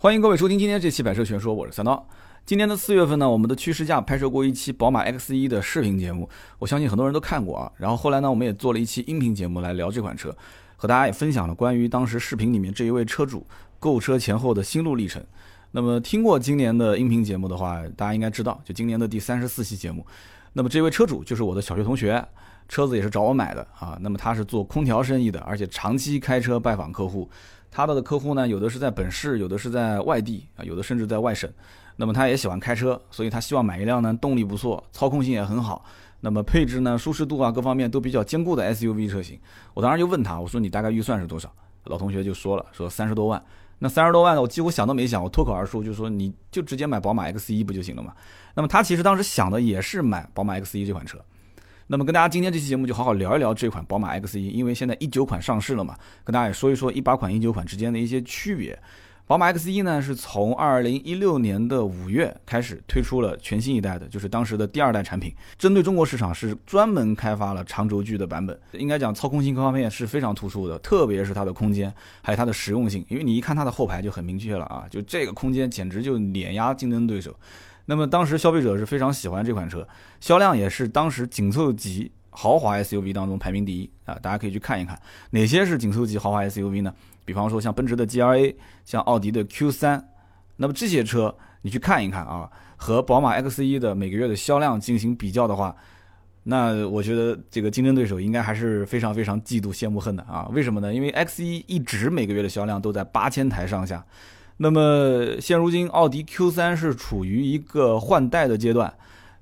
欢迎各位收听今天这期《百车全说》，我是三刀。今年的四月份呢，我们的趋势价拍摄过一期宝马 X1 的视频节目，我相信很多人都看过啊。然后后来呢，我们也做了一期音频节目来聊这款车，和大家也分享了关于当时视频里面这一位车主购车前后的心路历程。那么听过今年的音频节目的话，大家应该知道，就今年的第三十四期节目，那么这位车主就是我的小学同学，车子也是找我买的啊。那么他是做空调生意的，而且长期开车拜访客户。他的客户呢，有的是在本市，有的是在外地啊，有的甚至在外省。那么他也喜欢开车，所以他希望买一辆呢动力不错、操控性也很好，那么配置呢、舒适度啊各方面都比较坚固的 SUV 车型。我当时就问他，我说你大概预算是多少？老同学就说了，说三十多万。那三十多万呢，我几乎想都没想，我脱口而出就说你就直接买宝马 X1 不就行了嘛？那么他其实当时想的也是买宝马 X1 这款车。那么跟大家今天这期节目就好好聊一聊这款宝马 X1，因为现在一九款上市了嘛，跟大家也说一说一八款、一九款之间的一些区别。宝马 X1 呢是从二零一六年的五月开始推出了全新一代的，就是当时的第二代产品，针对中国市场是专门开发了长轴距的版本。应该讲操控性各方面是非常突出的，特别是它的空间还有它的实用性，因为你一看它的后排就很明确了啊，就这个空间简直就碾压竞争对手。那么当时消费者是非常喜欢这款车，销量也是当时紧凑级豪华 SUV 当中排名第一啊！大家可以去看一看哪些是紧凑级豪华 SUV 呢？比方说像奔驰的 GLA，像奥迪的 Q3，那么这些车你去看一看啊，和宝马 X1 的每个月的销量进行比较的话，那我觉得这个竞争对手应该还是非常非常嫉妒、羡慕、恨的啊！为什么呢？因为 X1 一直每个月的销量都在八千台上下。那么现如今，奥迪 Q3 是处于一个换代的阶段，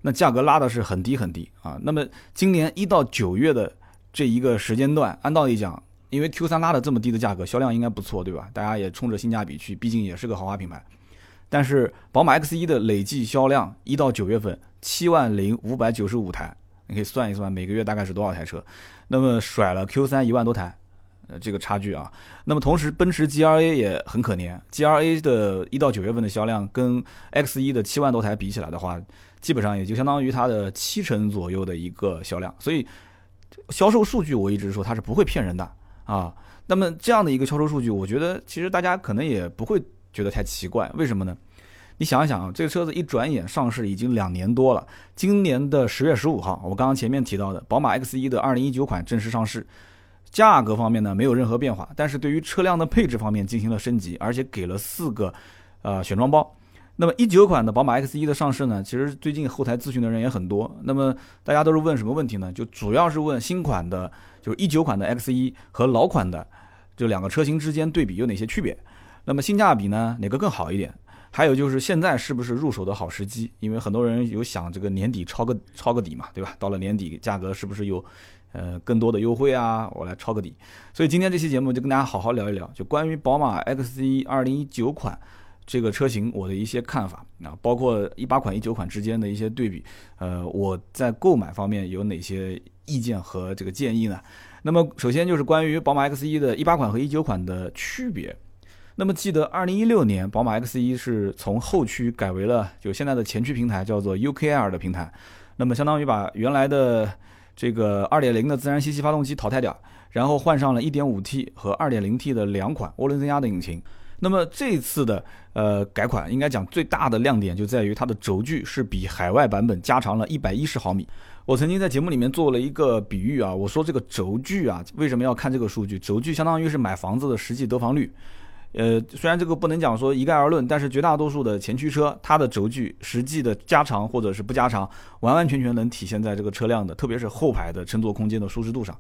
那价格拉的是很低很低啊。那么今年一到九月的这一个时间段，按道理讲，因为 Q3 拉的这么低的价格，销量应该不错，对吧？大家也冲着性价比去，毕竟也是个豪华品牌。但是宝马 X1 的累计销量一到九月份七万零五百九十五台，你可以算一算每个月大概是多少台车，那么甩了 Q3 一万多台。呃，这个差距啊，那么同时，奔驰 G L A 也很可怜，G L A 的一到九月份的销量跟 X 一的七万多台比起来的话，基本上也就相当于它的七成左右的一个销量，所以销售数据我一直说它是不会骗人的啊。那么这样的一个销售数据，我觉得其实大家可能也不会觉得太奇怪，为什么呢？你想一想啊，这个车子一转眼上市已经两年多了，今年的十月十五号，我刚刚前面提到的宝马 X 一的二零一九款正式上市。价格方面呢没有任何变化，但是对于车辆的配置方面进行了升级，而且给了四个呃选装包。那么一九款的宝马 X 一的上市呢，其实最近后台咨询的人也很多。那么大家都是问什么问题呢？就主要是问新款的，就是一九款的 X 一和老款的这两个车型之间对比有哪些区别？那么性价比呢哪个更好一点？还有就是现在是不是入手的好时机？因为很多人有想这个年底抄个抄个底嘛，对吧？到了年底价格是不是有？呃，更多的优惠啊，我来抄个底。所以今天这期节目就跟大家好好聊一聊，就关于宝马 X1 2019款这个车型我的一些看法啊，包括一八款、一九款之间的一些对比。呃，我在购买方面有哪些意见和这个建议呢？那么首先就是关于宝马 X1 的一八款和一九款的区别。那么记得2016年宝马 X1 是从后驱改为了就现在的前驱平台，叫做 UKR 的平台，那么相当于把原来的这个二点零的自然吸气发动机淘汰掉，然后换上了一点五 T 和二点零 T 的两款涡轮增压的引擎。那么这次的呃改款，应该讲最大的亮点就在于它的轴距是比海外版本加长了一百一十毫米。我曾经在节目里面做了一个比喻啊，我说这个轴距啊，为什么要看这个数据？轴距相当于是买房子的实际得房率。呃，虽然这个不能讲说一概而论，但是绝大多数的前驱车，它的轴距实际的加长或者是不加长，完完全全能体现在这个车辆的，特别是后排的乘坐空间的舒适度上。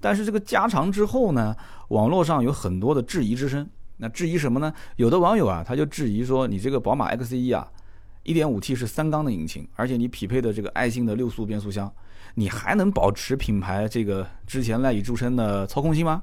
但是这个加长之后呢，网络上有很多的质疑之声。那质疑什么呢？有的网友啊，他就质疑说，你这个宝马 X1 啊，1.5T 是三缸的引擎，而且你匹配的这个爱信的六速变速箱，你还能保持品牌这个之前赖以著称的操控性吗？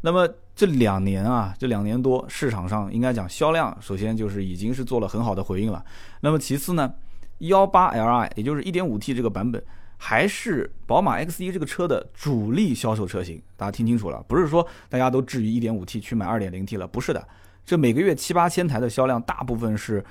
那么这两年啊，这两年多，市场上应该讲销量，首先就是已经是做了很好的回应了。那么其次呢，幺八 Li 也就是一点五 T 这个版本，还是宝马 X1 这个车的主力销售车型。大家听清楚了，不是说大家都至于一点五 T 去买二点零 T 了，不是的。这每个月七八千台的销量，大部分是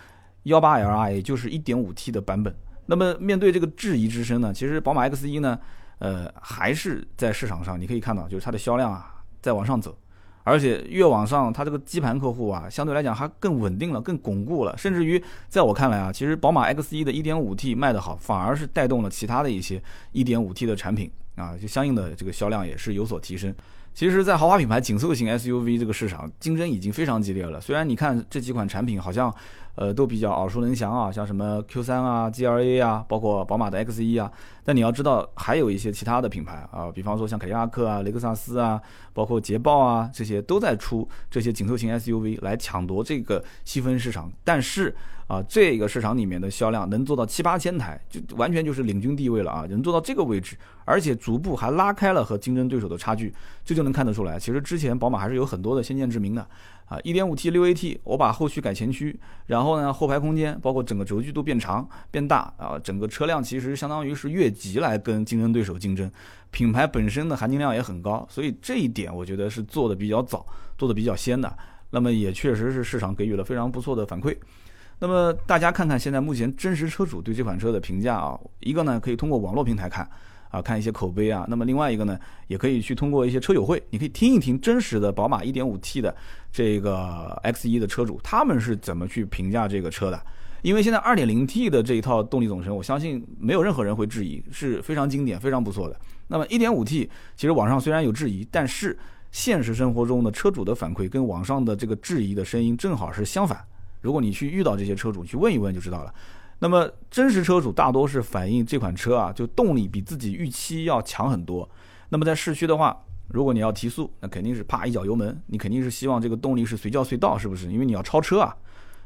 幺八 Li，也就是一点五 T 的版本。那么面对这个质疑之声呢，其实宝马 X1 呢，呃，还是在市场上你可以看到，就是它的销量啊。在往上走，而且越往上，它这个基盘客户啊，相对来讲还更稳定了，更巩固了。甚至于在我看来啊，其实宝马 X1 的 1.5T 卖得好，反而是带动了其他的一些 1.5T 的产品啊，就相应的这个销量也是有所提升。其实，在豪华品牌紧凑型 SUV 这个市场，竞争已经非常激烈了。虽然你看这几款产品好像，呃，都比较耳熟能详啊，像什么 Q 三啊、GLA 啊，包括宝马的 X 一啊，但你要知道，还有一些其他的品牌啊，比方说像凯迪拉克啊、雷克萨斯啊，包括捷豹啊，这些都在出这些紧凑型 SUV 来抢夺这个细分市场。但是啊，这个市场里面的销量能做到七八千台，就完全就是领军地位了啊，能做到这个位置。而且逐步还拉开了和竞争对手的差距，这就能看得出来。其实之前宝马还是有很多的先见之明的啊一点五 T 六 AT，我把后驱改前驱，然后呢后排空间包括整个轴距都变长变大啊，整个车辆其实相当于是越级来跟竞争对手竞争，品牌本身的含金量也很高，所以这一点我觉得是做的比较早，做的比较先的。那么也确实是市场给予了非常不错的反馈。那么大家看看现在目前真实车主对这款车的评价啊，一个呢可以通过网络平台看。啊，看一些口碑啊。那么另外一个呢，也可以去通过一些车友会，你可以听一听真实的宝马 1.5T 的这个 X1 的车主，他们是怎么去评价这个车的。因为现在 2.0T 的这一套动力总成，我相信没有任何人会质疑，是非常经典、非常不错的。那么 1.5T 其实网上虽然有质疑，但是现实生活中的车主的反馈跟网上的这个质疑的声音正好是相反。如果你去遇到这些车主，去问一问就知道了。那么真实车主大多是反映这款车啊，就动力比自己预期要强很多。那么在市区的话，如果你要提速，那肯定是啪一脚油门，你肯定是希望这个动力是随叫随到，是不是？因为你要超车啊。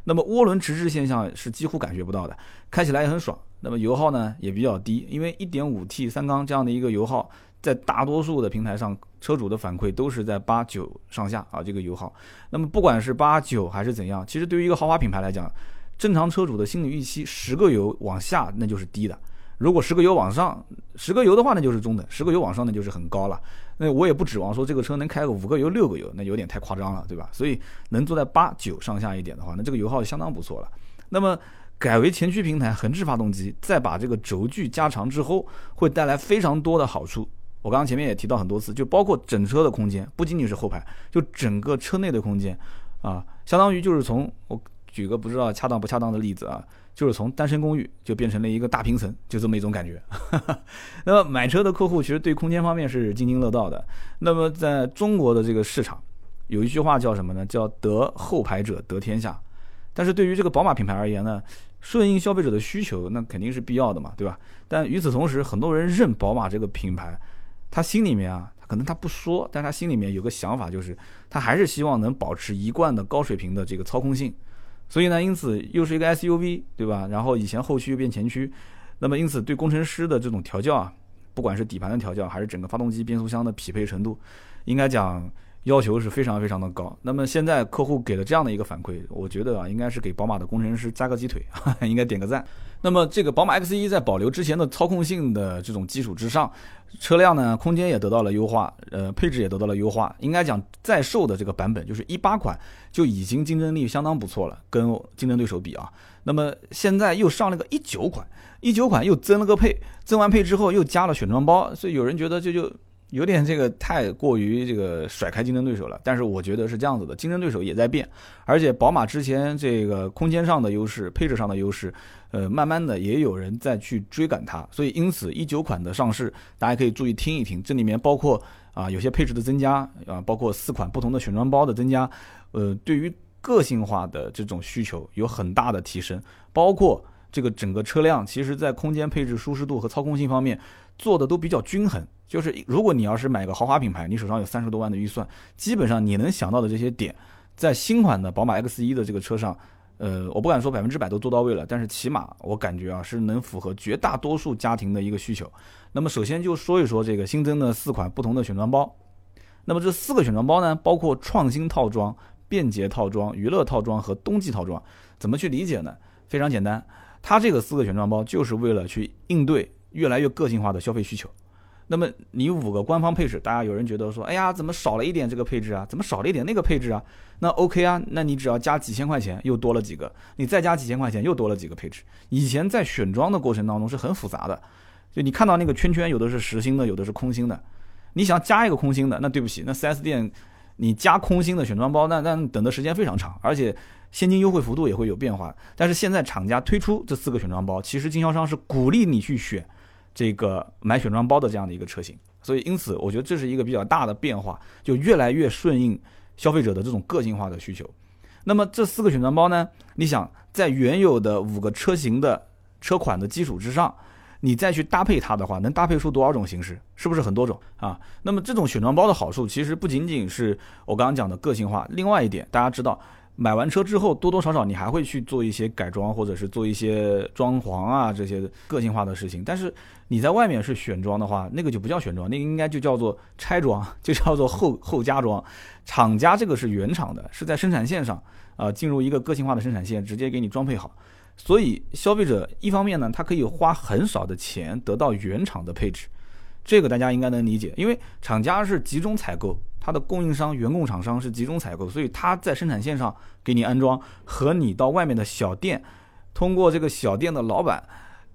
那么涡轮迟滞现象是几乎感觉不到的，开起来也很爽。那么油耗呢也比较低，因为 1.5T 三缸这样的一个油耗，在大多数的平台上，车主的反馈都是在八九上下啊这个油耗。那么不管是八九还是怎样，其实对于一个豪华品牌来讲，正常车主的心理预期，十个油往下那就是低的，如果十个油往上，十个油的话那就是中等，十个油往上那就是很高了。那我也不指望说这个车能开个五个油、六个油，那有点太夸张了，对吧？所以能坐在八九上下一点的话，那这个油耗相当不错了。那么改为前驱平台横置发动机，再把这个轴距加长之后，会带来非常多的好处。我刚刚前面也提到很多次，就包括整车的空间，不仅仅是后排，就整个车内的空间啊，相当于就是从我。举个不知道恰当不恰当的例子啊，就是从单身公寓就变成了一个大平层，就这么一种感觉。那么买车的客户其实对空间方面是津津乐道的。那么在中国的这个市场，有一句话叫什么呢？叫得后排者得天下。但是对于这个宝马品牌而言呢，顺应消费者的需求，那肯定是必要的嘛，对吧？但与此同时，很多人认宝马这个品牌，他心里面啊，可能他不说，但他心里面有个想法，就是他还是希望能保持一贯的高水平的这个操控性。所以呢，因此又是一个 SUV，对吧？然后以前后驱又变前驱，那么因此对工程师的这种调教啊，不管是底盘的调教，还是整个发动机、变速箱的匹配程度，应该讲要求是非常非常的高。那么现在客户给了这样的一个反馈，我觉得啊，应该是给宝马的工程师加个鸡腿，应该点个赞。那么这个宝马 X1 在保留之前的操控性的这种基础之上，车辆呢空间也得到了优化，呃配置也得到了优化。应该讲在售的这个版本就是一八款就已经竞争力相当不错了，跟竞争对手比啊。那么现在又上了个一九款，一九款又增了个配，增完配之后又加了选装包，所以有人觉得这就。有点这个太过于这个甩开竞争对手了，但是我觉得是这样子的，竞争对手也在变，而且宝马之前这个空间上的优势、配置上的优势，呃，慢慢的也有人在去追赶它，所以因此一九款的上市，大家可以注意听一听，这里面包括啊有些配置的增加啊，包括四款不同的选装包的增加，呃，对于个性化的这种需求有很大的提升，包括这个整个车辆其实在空间配置、舒适度和操控性方面做的都比较均衡。就是如果你要是买个豪华品牌，你手上有三十多万的预算，基本上你能想到的这些点，在新款的宝马 X1 的这个车上，呃，我不敢说百分之百都做到位了，但是起码我感觉啊是能符合绝大多数家庭的一个需求。那么首先就说一说这个新增的四款不同的选装包。那么这四个选装包呢，包括创新套装、便捷套装、娱乐套装和冬季套装。怎么去理解呢？非常简单，它这个四个选装包就是为了去应对越来越个性化的消费需求。那么你五个官方配置，大家有人觉得说，哎呀，怎么少了一点这个配置啊？怎么少了一点那个配置啊？那 OK 啊，那你只要加几千块钱，又多了几个，你再加几千块钱，又多了几个配置。以前在选装的过程当中是很复杂的，就你看到那个圈圈，有的是实心的，有的是空心的。你想加一个空心的，那对不起，那 4S 店你加空心的选装包，那那等的时间非常长，而且现金优惠幅度也会有变化。但是现在厂家推出这四个选装包，其实经销商是鼓励你去选这个买选装包的这样的一个车型。所以因此，我觉得这是一个比较大的变化，就越来越顺应消费者的这种个性化的需求。那么这四个选装包呢，你想在原有的五个车型的车款的基础之上。你再去搭配它的话，能搭配出多少种形式？是不是很多种啊？那么这种选装包的好处，其实不仅仅是我刚刚讲的个性化。另外一点，大家知道，买完车之后，多多少少你还会去做一些改装，或者是做一些装潢啊这些个性化的事情。但是你在外面是选装的话，那个就不叫选装，那个应该就叫做拆装，就叫做后后加装。厂家这个是原厂的，是在生产线上啊，进入一个个性化的生产线，直接给你装配好。所以消费者一方面呢，他可以花很少的钱得到原厂的配置，这个大家应该能理解，因为厂家是集中采购，它的供应商、原供厂商是集中采购，所以他在生产线上给你安装，和你到外面的小店，通过这个小店的老板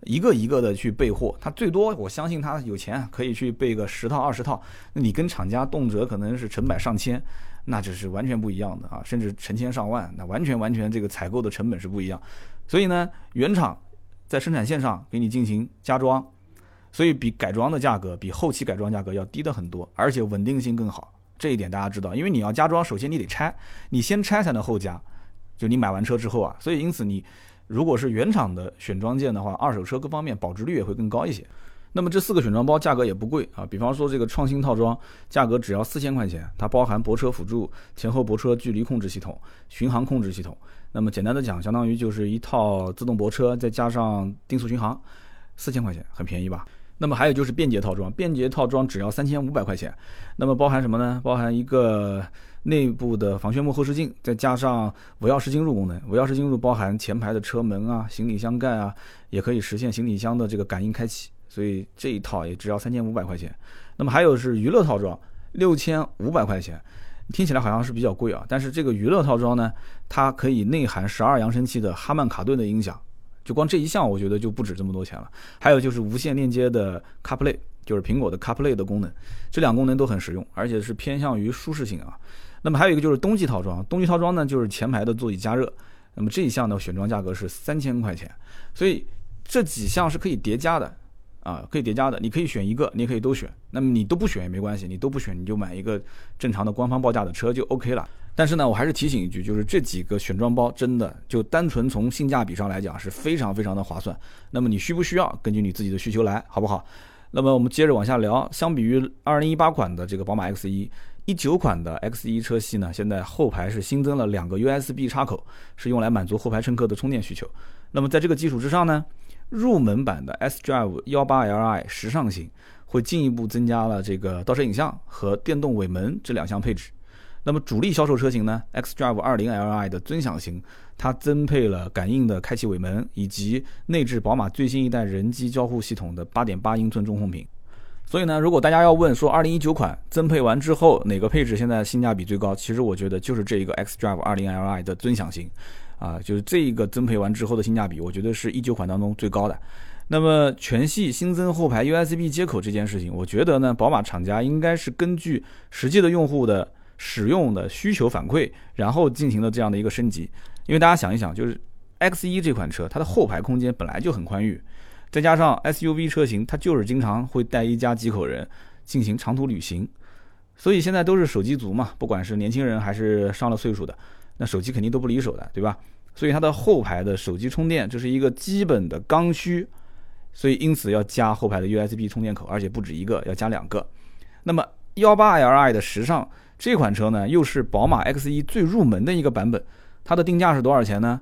一个一个的去备货，他最多我相信他有钱可以去备个十套二十套，那你跟厂家动辄可能是成百上千，那就是完全不一样的啊，甚至成千上万，那完全完全这个采购的成本是不一样。所以呢，原厂在生产线上给你进行加装，所以比改装的价格比后期改装价格要低的很多，而且稳定性更好。这一点大家知道，因为你要加装，首先你得拆，你先拆才能后加。就你买完车之后啊，所以因此你如果是原厂的选装件的话，二手车各方面保值率也会更高一些。那么这四个选装包价格也不贵啊，比方说这个创新套装价格只要四千块钱，它包含泊车辅助、前后泊车距离控制系统、巡航控制系统。那么简单的讲，相当于就是一套自动泊车，再加上定速巡航，四千块钱，很便宜吧？那么还有就是便捷套装，便捷套装只要三千五百块钱。那么包含什么呢？包含一个内部的防眩目后视镜，再加上无钥匙进入功能。无钥匙进入包含前排的车门啊、行李箱盖啊，也可以实现行李箱的这个感应开启。所以这一套也只要三千五百块钱，那么还有是娱乐套装，六千五百块钱，听起来好像是比较贵啊。但是这个娱乐套装呢，它可以内含十二扬声器的哈曼卡顿的音响，就光这一项我觉得就不止这么多钱了。还有就是无线链接的 CarPlay，就是苹果的 CarPlay 的功能，这两功能都很实用，而且是偏向于舒适性啊。那么还有一个就是冬季套装，冬季套装呢就是前排的座椅加热，那么这一项的选装价格是三千块钱，所以这几项是可以叠加的。啊，可以叠加的，你可以选一个，你也可以都选。那么你都不选也没关系，你都不选，你就买一个正常的官方报价的车就 OK 了。但是呢，我还是提醒一句，就是这几个选装包真的就单纯从性价比上来讲是非常非常的划算。那么你需不需要，根据你自己的需求来，好不好？那么我们接着往下聊，相比于2018款的这个宝马 X1，19 款的 X1 车系呢，现在后排是新增了两个 USB 插口，是用来满足后排乘客的充电需求。那么在这个基础之上呢？入门版的 S Drive 幺八 Li 时尚型会进一步增加了这个倒车影像和电动尾门这两项配置。那么主力销售车型呢，X Drive 二零 Li 的尊享型，它增配了感应的开启尾门，以及内置宝马最新一代人机交互系统的八点八英寸中控屏。所以呢，如果大家要问说二零一九款增配完之后哪个配置现在性价比最高，其实我觉得就是这一个 X Drive 二零 Li 的尊享型。啊，就是这一个增配完之后的性价比，我觉得是一九款当中最高的。那么全系新增后排 USB 接口这件事情，我觉得呢，宝马厂家应该是根据实际的用户的使用的需求反馈，然后进行了这样的一个升级。因为大家想一想，就是 X1 这款车，它的后排空间本来就很宽裕，再加上 SUV 车型，它就是经常会带一家几口人进行长途旅行，所以现在都是手机族嘛，不管是年轻人还是上了岁数的。那手机肯定都不离手的，对吧？所以它的后排的手机充电这是一个基本的刚需，所以因此要加后排的 USB 充电口，而且不止一个，要加两个。那么幺八 Li 的时尚这款车呢，又是宝马 X1 最入门的一个版本，它的定价是多少钱呢？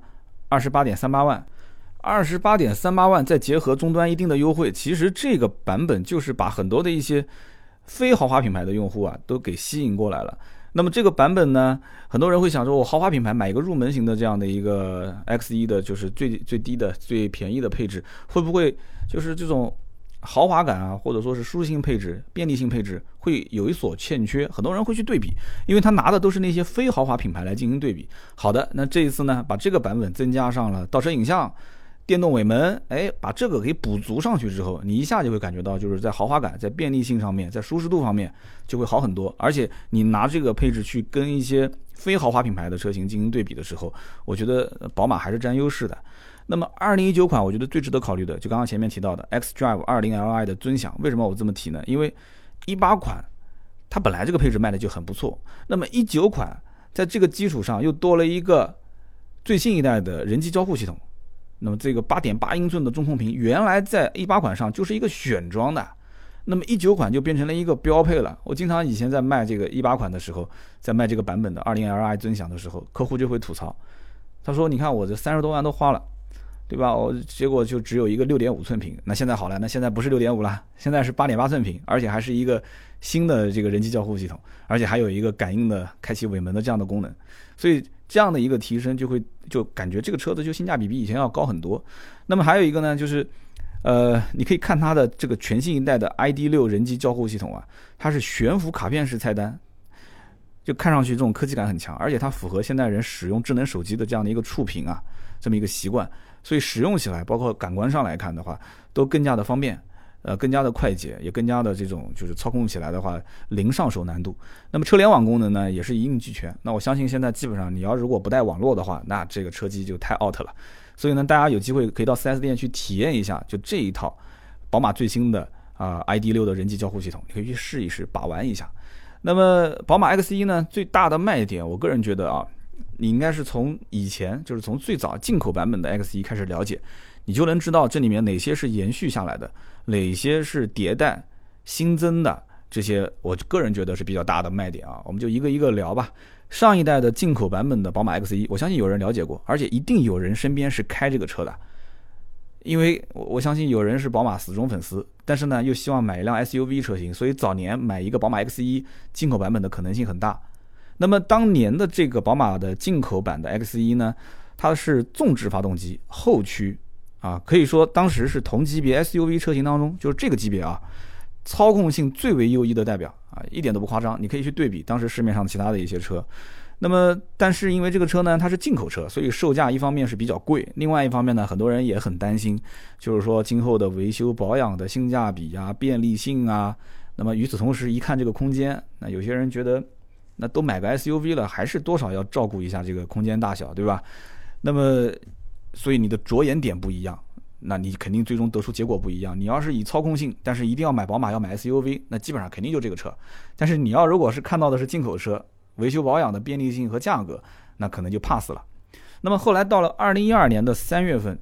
二十八点三八万，二十八点三八万，再结合终端一定的优惠，其实这个版本就是把很多的一些非豪华品牌的用户啊，都给吸引过来了。那么这个版本呢，很多人会想说，我豪华品牌买一个入门型的这样的一个 X 一的，就是最最低的、最便宜的配置，会不会就是这种豪华感啊，或者说是舒适性配置、便利性配置会有一所欠缺？很多人会去对比，因为他拿的都是那些非豪华品牌来进行对比。好的，那这一次呢，把这个版本增加上了倒车影像，电动尾门，哎，把这个给补足上去之后，你一下就会感觉到，就是在豪华感、在便利性上面、在舒适度方面就会好很多。而且你拿这个配置去跟一些非豪华品牌的车型进行对比的时候，我觉得宝马还是占优势的。那么2019款，我觉得最值得考虑的，就刚刚前面提到的 xDrive 20Li 的尊享。为什么我这么提呢？因为18款它本来这个配置卖的就很不错，那么19款在这个基础上又多了一个最新一代的人机交互系统。那么这个八点八英寸的中控屏，原来在一八款上就是一个选装的，那么一九款就变成了一个标配了。我经常以前在卖这个一八款的时候，在卖这个版本的二零 Li 尊享的时候，客户就会吐槽，他说：“你看我这三十多万都花了，对吧？我结果就只有一个六点五寸屏。那现在好了，那现在不是六点五了，现在是八点八寸屏，而且还是一个新的这个人机交互系统，而且还有一个感应的开启尾门的这样的功能，所以。”这样的一个提升，就会就感觉这个车子就性价比比以前要高很多。那么还有一个呢，就是，呃，你可以看它的这个全新一代的 ID 六人机交互系统啊，它是悬浮卡片式菜单，就看上去这种科技感很强，而且它符合现代人使用智能手机的这样的一个触屏啊，这么一个习惯，所以使用起来，包括感官上来看的话，都更加的方便。呃，更加的快捷，也更加的这种就是操控起来的话，零上手难度。那么车联网功能呢，也是一应俱全。那我相信现在基本上你要如果不带网络的话，那这个车机就太 out 了。所以呢，大家有机会可以到 4S 店去体验一下，就这一套宝马最新的啊 ID.6 的人机交互系统，你可以去试一试，把玩一下。那么宝马 X1 呢，最大的卖点，我个人觉得啊，你应该是从以前就是从最早进口版本的 X1 开始了解。你就能知道这里面哪些是延续下来的，哪些是迭代新增的，这些我个人觉得是比较大的卖点啊。我们就一个一个聊吧。上一代的进口版本的宝马 X1，我相信有人了解过，而且一定有人身边是开这个车的，因为我我相信有人是宝马死忠粉丝，但是呢又希望买一辆 SUV 车型，所以早年买一个宝马 X1 进口版本的可能性很大。那么当年的这个宝马的进口版的 X1 呢，它是纵置发动机，后驱。啊，可以说当时是同级别 SUV 车型当中，就是这个级别啊，操控性最为优异的代表啊，一点都不夸张。你可以去对比当时市面上其他的一些车。那么，但是因为这个车呢，它是进口车，所以售价一方面是比较贵，另外一方面呢，很多人也很担心，就是说今后的维修保养的性价比啊、便利性啊。那么与此同时，一看这个空间，那有些人觉得，那都买个 SUV 了，还是多少要照顾一下这个空间大小，对吧？那么。所以你的着眼点不一样，那你肯定最终得出结果不一样。你要是以操控性，但是一定要买宝马，要买 SUV，那基本上肯定就这个车。但是你要如果是看到的是进口车，维修保养的便利性和价格，那可能就 pass 了。那么后来到了二零一二年的三月份，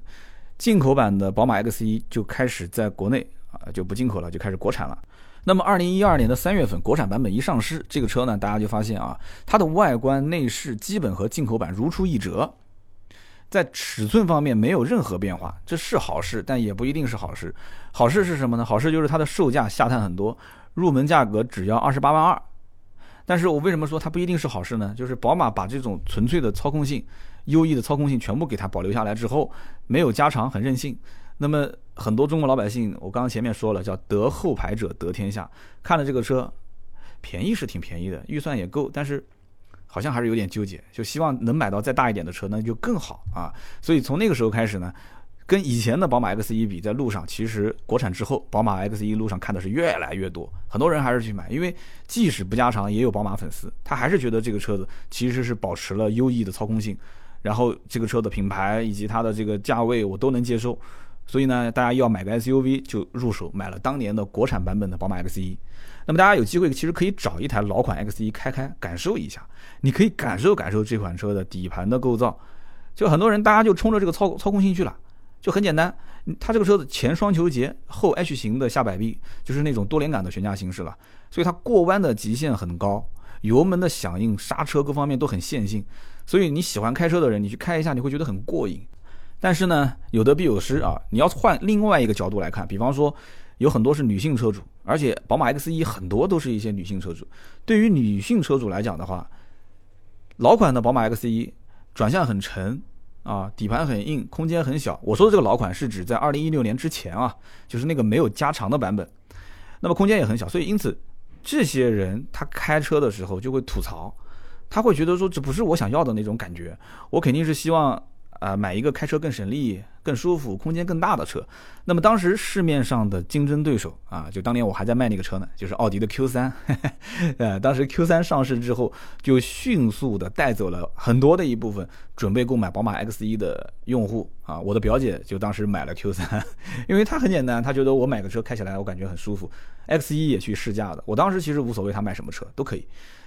进口版的宝马 X1 就开始在国内啊就不进口了，就开始国产了。那么二零一二年的三月份，国产版本一上市，这个车呢，大家就发现啊，它的外观内饰基本和进口版如出一辙。在尺寸方面没有任何变化，这是好事，但也不一定是好事。好事是什么呢？好事就是它的售价下探很多，入门价格只要二十八万二。但是我为什么说它不一定是好事呢？就是宝马把这种纯粹的操控性、优异的操控性全部给它保留下来之后，没有加长，很任性。那么很多中国老百姓，我刚刚前面说了，叫得后排者得天下。看了这个车，便宜是挺便宜的，预算也够，但是。好像还是有点纠结，就希望能买到再大一点的车，那就更好啊。所以从那个时候开始呢，跟以前的宝马 X1 比，在路上其实国产之后，宝马 X1 路上看的是越来越多，很多人还是去买，因为即使不加长，也有宝马粉丝，他还是觉得这个车子其实是保持了优异的操控性，然后这个车的品牌以及它的这个价位我都能接受，所以呢，大家要买个 SUV 就入手买了当年的国产版本的宝马 X1。那么大家有机会其实可以找一台老款 X1 开开感受一下，你可以感受感受这款车的底盘的构造。就很多人大家就冲着这个操操控性去了，就很简单，它这个车子前双球节，后 H 型的下摆臂，就是那种多连杆的悬架形式了，所以它过弯的极限很高，油门的响应、刹车各方面都很线性，所以你喜欢开车的人，你去开一下你会觉得很过瘾。但是呢，有得必有失啊，你要换另外一个角度来看，比方说。有很多是女性车主，而且宝马 X1 很多都是一些女性车主。对于女性车主来讲的话，老款的宝马 X1 转向很沉啊，底盘很硬，空间很小。我说的这个老款是指在2016年之前啊，就是那个没有加长的版本。那么空间也很小，所以因此这些人他开车的时候就会吐槽，他会觉得说这不是我想要的那种感觉。我肯定是希望啊买一个开车更省力、更舒服、空间更大的车。那么当时市面上的竞争对手啊，就当年我还在卖那个车呢，就是奥迪的 Q 三。呃，当时 Q 三上市之后，就迅速的带走了很多的一部分准备购买宝马 X 一的用户啊。我的表姐就当时买了 Q 三，因为她很简单，她觉得我买个车开起来我感觉很舒服。X 一也去试驾的，我当时其实无所谓她买什么车都可以。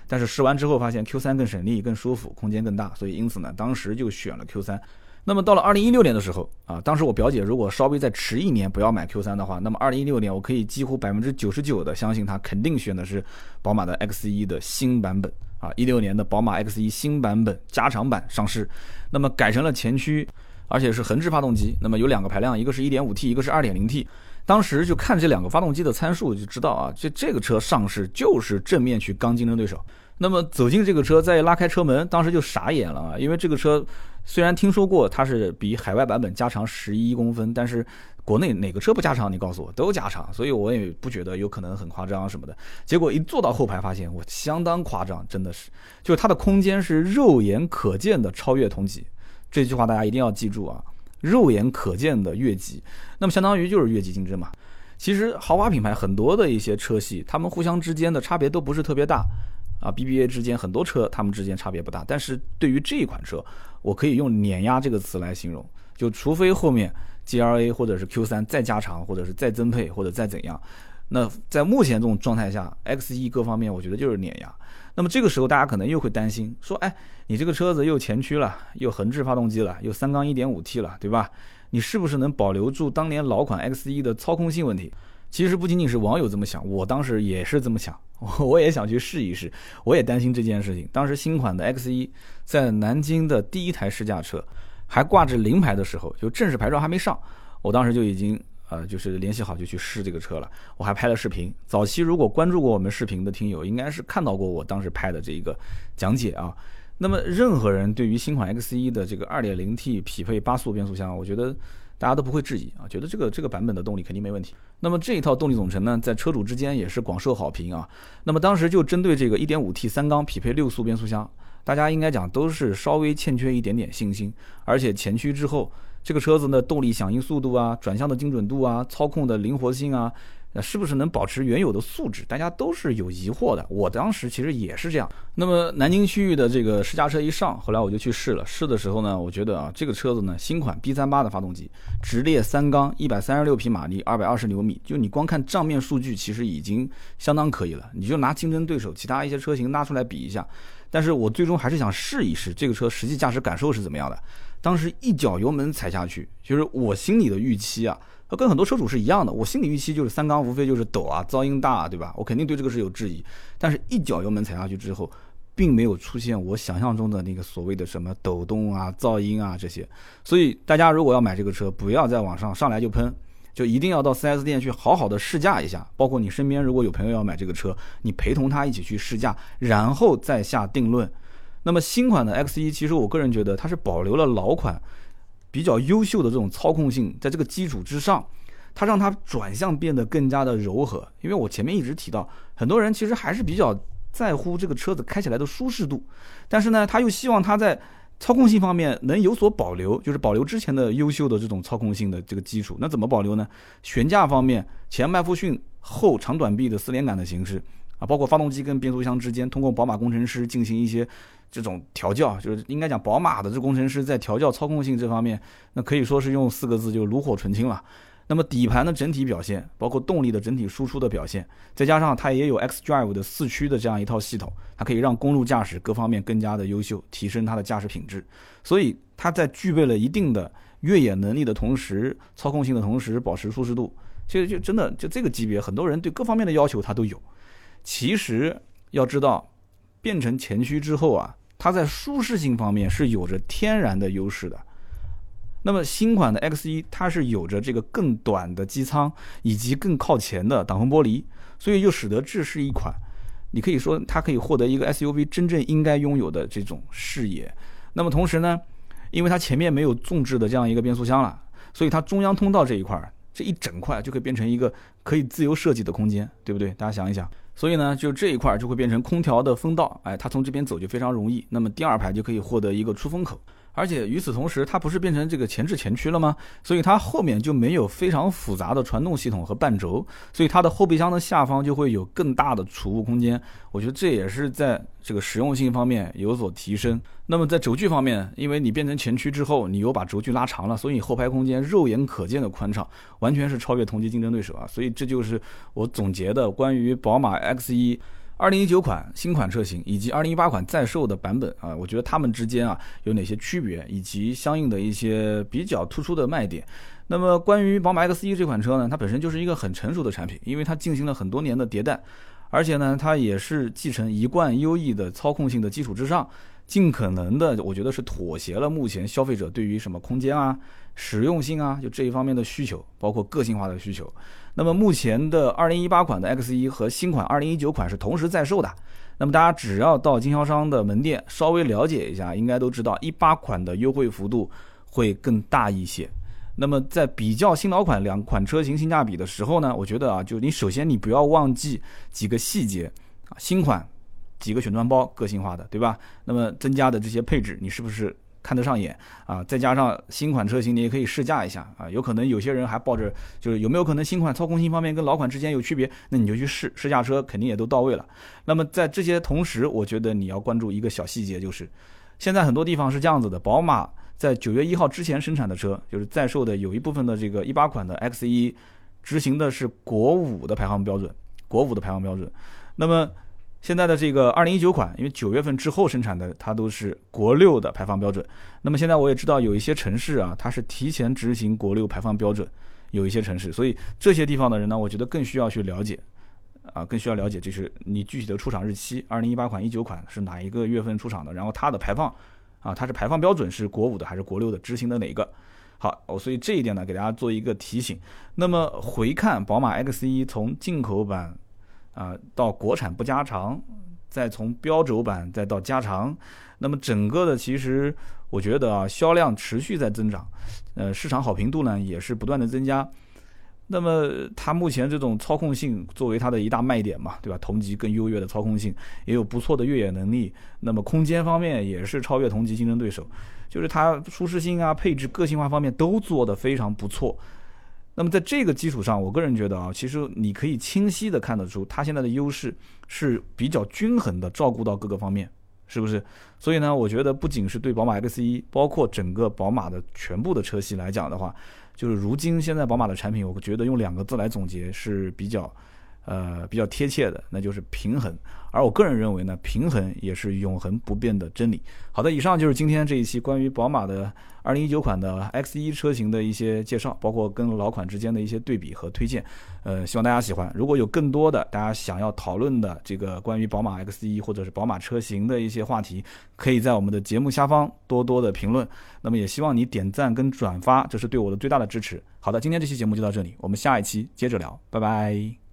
但是试完之后发现 Q 三更省力、更舒服、空间更大，所以因此呢，当时就选了 Q 三。那么到了二零一六年的时候啊，当时我表姐如果稍微再迟一年不要买 Q 三的话，那么二零一六年我可以几乎百分之九十九的相信她肯定选的是宝马的 X 一的新版本啊。一六年的宝马 X 一新版本加长版上市，那么改成了前驱，而且是横置发动机。那么有两个排量，一个是一点五 T，一个是二点零 T。当时就看这两个发动机的参数就知道啊，这这个车上市就是正面去刚竞争对手。那么走进这个车，再拉开车门，当时就傻眼了啊！因为这个车虽然听说过它是比海外版本加长十一公分，但是国内哪个车不加长？你告诉我，都加长，所以我也不觉得有可能很夸张什么的。结果一坐到后排，发现我相当夸张，真的是，就是它的空间是肉眼可见的超越同级。这句话大家一定要记住啊！肉眼可见的越级，那么相当于就是越级竞争嘛。其实豪华品牌很多的一些车系，它们互相之间的差别都不是特别大。啊，BBA 之间很多车，它们之间差别不大，但是对于这一款车，我可以用碾压这个词来形容。就除非后面 GLA 或者是 Q3 再加长，或者是再增配，或者再怎样，那在目前这种状态下，XE 各方面我觉得就是碾压。那么这个时候大家可能又会担心，说，哎，你这个车子又前驱了，又横置发动机了，又三缸 1.5T 了，对吧？你是不是能保留住当年老款 XE 的操控性问题？其实不仅仅是网友这么想，我当时也是这么想，我也想去试一试，我也担心这件事情。当时新款的 X 一在南京的第一台试驾车，还挂着临牌的时候，就正式牌照还没上，我当时就已经呃就是联系好就去试这个车了，我还拍了视频。早期如果关注过我们视频的听友，应该是看到过我当时拍的这一个讲解啊。那么任何人对于新款 X 一的这个 2.0T 匹配八速变速箱，我觉得。大家都不会质疑啊，觉得这个这个版本的动力肯定没问题。那么这一套动力总成呢，在车主之间也是广受好评啊。那么当时就针对这个 1.5T 三缸匹配六速变速箱，大家应该讲都是稍微欠缺一点点信心。而且前驱之后，这个车子的动力响应速度啊、转向的精准度啊、操控的灵活性啊。那是不是能保持原有的素质？大家都是有疑惑的。我当时其实也是这样。那么南京区域的这个试驾车一上，后来我就去试了。试的时候呢，我觉得啊，这个车子呢，新款 B 三八的发动机，直列三缸，一百三十六匹马力，二百二十牛米。就你光看账面数据，其实已经相当可以了。你就拿竞争对手其他一些车型拉出来比一下。但是我最终还是想试一试这个车实际驾驶感受是怎么样的。当时一脚油门踩下去，就是我心里的预期啊。跟很多车主是一样的，我心理预期就是三缸无非就是抖啊，噪音大，啊对吧？我肯定对这个是有质疑。但是一脚油门踩下去之后，并没有出现我想象中的那个所谓的什么抖动啊、噪音啊这些。所以大家如果要买这个车，不要在网上上来就喷，就一定要到 4S 店去好好的试驾一下。包括你身边如果有朋友要买这个车，你陪同他一起去试驾，然后再下定论。那么新款的 X1，其实我个人觉得它是保留了老款。比较优秀的这种操控性，在这个基础之上，它让它转向变得更加的柔和。因为我前面一直提到，很多人其实还是比较在乎这个车子开起来的舒适度，但是呢，他又希望它在操控性方面能有所保留，就是保留之前的优秀的这种操控性的这个基础。那怎么保留呢？悬架方面，前麦弗逊后长短臂的四连杆的形式啊，包括发动机跟变速箱之间，通过宝马工程师进行一些。这种调教就是应该讲，宝马的这工程师在调教操控性这方面，那可以说是用四个字就炉火纯青了。那么底盘的整体表现，包括动力的整体输出的表现，再加上它也有 X Drive 的四驱的这样一套系统，它可以让公路驾驶各方面更加的优秀，提升它的驾驶品质。所以它在具备了一定的越野能力的同时，操控性的同时，保持舒适度，其实就真的就这个级别，很多人对各方面的要求它都有。其实要知道。变成前驱之后啊，它在舒适性方面是有着天然的优势的。那么新款的 X1 它是有着这个更短的机舱以及更靠前的挡风玻璃，所以又使得这是一款，你可以说它可以获得一个 SUV 真正应该拥有的这种视野。那么同时呢，因为它前面没有纵置的这样一个变速箱了，所以它中央通道这一块这一整块就可以变成一个可以自由设计的空间，对不对？大家想一想。所以呢，就这一块就会变成空调的风道，哎，它从这边走就非常容易。那么第二排就可以获得一个出风口，而且与此同时，它不是变成这个前置前驱了吗？所以它后面就没有非常复杂的传动系统和半轴，所以它的后备箱的下方就会有更大的储物空间。我觉得这也是在这个实用性方面有所提升。那么在轴距方面，因为你变成前驱之后，你又把轴距拉长了，所以后排空间肉眼可见的宽敞，完全是超越同级竞争对手啊！所以这就是我总结的关于宝马 X1。二零一九款新款车型以及二零一八款在售的版本啊，我觉得它们之间啊有哪些区别，以及相应的一些比较突出的卖点。那么关于宝马 X1 这款车呢，它本身就是一个很成熟的产品，因为它进行了很多年的迭代，而且呢，它也是继承一贯优异的操控性的基础之上。尽可能的，我觉得是妥协了目前消费者对于什么空间啊、实用性啊，就这一方面的需求，包括个性化的需求。那么目前的2018款的 X1 和新款2019款是同时在售的。那么大家只要到经销商的门店稍微了解一下，应该都知道18款的优惠幅度会更大一些。那么在比较新老款两款车型性价比的时候呢，我觉得啊，就你首先你不要忘记几个细节啊，新款。几个选装包，个性化的，对吧？那么增加的这些配置，你是不是看得上眼啊？再加上新款车型，你也可以试驾一下啊。有可能有些人还抱着，就是有没有可能新款操控性方面跟老款之间有区别？那你就去试试驾车，肯定也都到位了。那么在这些同时，我觉得你要关注一个小细节，就是现在很多地方是这样子的：宝马在九月一号之前生产的车，就是在售的有一部分的这个一八款的 X 一，执行的是国五的排放标准，国五的排放标准。那么现在的这个二零一九款，因为九月份之后生产的，它都是国六的排放标准。那么现在我也知道有一些城市啊，它是提前执行国六排放标准，有一些城市，所以这些地方的人呢，我觉得更需要去了解，啊，更需要了解就是你具体的出厂日期，二零一八款、一九款是哪一个月份出厂的，然后它的排放，啊，它是排放标准是国五的还是国六的，执行的哪一个？好，我所以这一点呢，给大家做一个提醒。那么回看宝马 X1 从进口版。啊，到国产不加长，再从标轴版再到加长，那么整个的其实我觉得啊，销量持续在增长，呃，市场好评度呢也是不断的增加。那么它目前这种操控性作为它的一大卖点嘛，对吧？同级更优越的操控性，也有不错的越野能力。那么空间方面也是超越同级竞争对手，就是它舒适性啊、配置、个性化方面都做得非常不错。那么在这个基础上，我个人觉得啊，其实你可以清晰的看得出，它现在的优势是比较均衡的，照顾到各个方面，是不是？所以呢，我觉得不仅是对宝马 X1，包括整个宝马的全部的车系来讲的话，就是如今现在宝马的产品，我觉得用两个字来总结是比较。呃，比较贴切的，那就是平衡。而我个人认为呢，平衡也是永恒不变的真理。好的，以上就是今天这一期关于宝马的2019款的 X1 车型的一些介绍，包括跟老款之间的一些对比和推荐。呃，希望大家喜欢。如果有更多的大家想要讨论的这个关于宝马 X1 或者是宝马车型的一些话题，可以在我们的节目下方多多的评论。那么也希望你点赞跟转发，这是对我的最大的支持。好的，今天这期节目就到这里，我们下一期接着聊，拜拜。